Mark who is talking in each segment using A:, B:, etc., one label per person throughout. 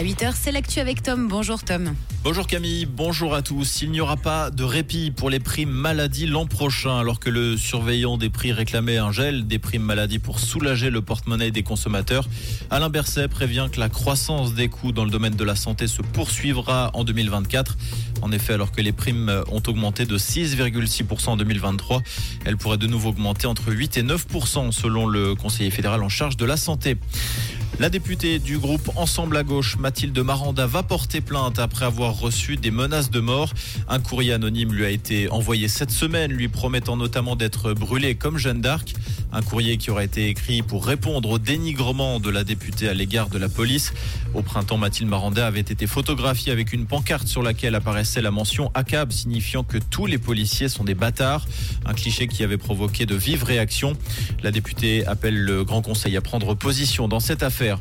A: À 8h, c'est l'actu avec Tom. Bonjour Tom.
B: Bonjour Camille, bonjour à tous. Il n'y aura pas de répit pour les primes maladie l'an prochain, alors que le surveillant des prix réclamait un gel des primes maladie pour soulager le porte-monnaie des consommateurs. Alain Berset prévient que la croissance des coûts dans le domaine de la santé se poursuivra en 2024. En effet, alors que les primes ont augmenté de 6,6% en 2023, elles pourraient de nouveau augmenter entre 8 et 9% selon le conseiller fédéral en charge de la santé. La députée du groupe Ensemble à gauche, Mathilde Maranda, va porter plainte après avoir reçu des menaces de mort. Un courrier anonyme lui a été envoyé cette semaine, lui promettant notamment d'être brûlée comme Jeanne d'Arc. Un courrier qui aurait été écrit pour répondre au dénigrement de la députée à l'égard de la police. Au printemps, Mathilde Maranda avait été photographiée avec une pancarte sur laquelle apparaissait la mention ACAB, signifiant que tous les policiers sont des bâtards. Un cliché qui avait provoqué de vives réactions. La députée appelle le Grand Conseil à prendre position dans cette affaire.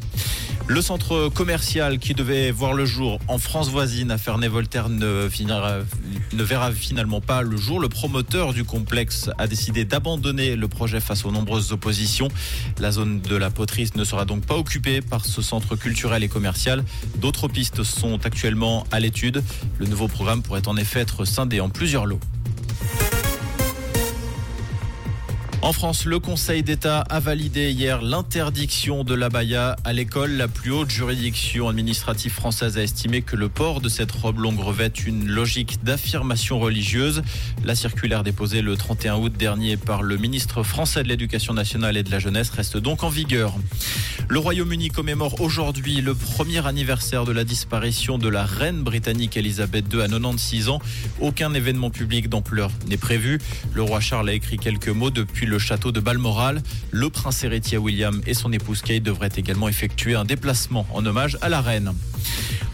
B: Le centre commercial qui devait voir le jour en France voisine à Ferney-Voltaire ne, ne, verra finalement pas le jour. Le promoteur du complexe a décidé d'abandonner le projet face aux nombreuses oppositions. La zone de la poterie ne sera donc pas occupée par ce centre culturel et commercial. D'autres pistes sont actuellement à l'étude. Le nouveau programme pourrait en effet être scindé en plusieurs lots. En France, le Conseil d'État a validé hier l'interdiction de l'abaya à l'école. La plus haute juridiction administrative française a estimé que le port de cette robe longue revêt une logique d'affirmation religieuse. La circulaire déposée le 31 août dernier par le ministre français de l'Éducation nationale et de la jeunesse reste donc en vigueur. Le Royaume-Uni commémore aujourd'hui le premier anniversaire de la disparition de la reine britannique Elisabeth II à 96 ans. Aucun événement public d'ampleur n'est prévu. Le roi Charles a écrit quelques mots depuis le château de Balmoral. Le prince héritier William et son épouse Kate devraient également effectuer un déplacement en hommage à la reine.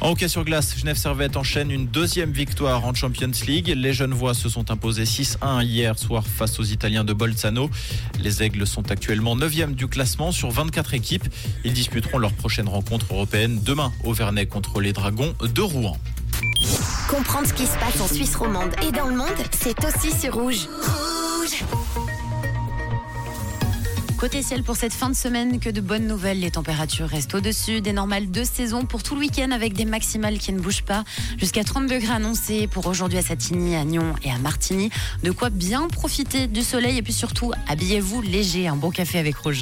B: En hockey sur glace, Genève Servette enchaîne une deuxième victoire en Champions League. Les Genevois se sont imposés 6-1 hier soir face aux Italiens de Bolzano. Les Aigles sont actuellement 9e du classement sur 24 équipes. Ils disputeront leur prochaine rencontre européenne demain au Vernet contre les Dragons de Rouen.
C: Comprendre ce qui se passe en Suisse romande et dans le monde, c'est aussi sur Rouge. Rouge
A: Côté ciel pour cette fin de semaine, que de bonnes nouvelles. Les températures restent au-dessus des normales de saison pour tout le week-end avec des maximales qui ne bougent pas. Jusqu'à 30 degrés annoncés pour aujourd'hui à Satigny, à Nyon et à Martigny. De quoi bien profiter du soleil et puis surtout, habillez-vous léger. Un bon café avec Rouge.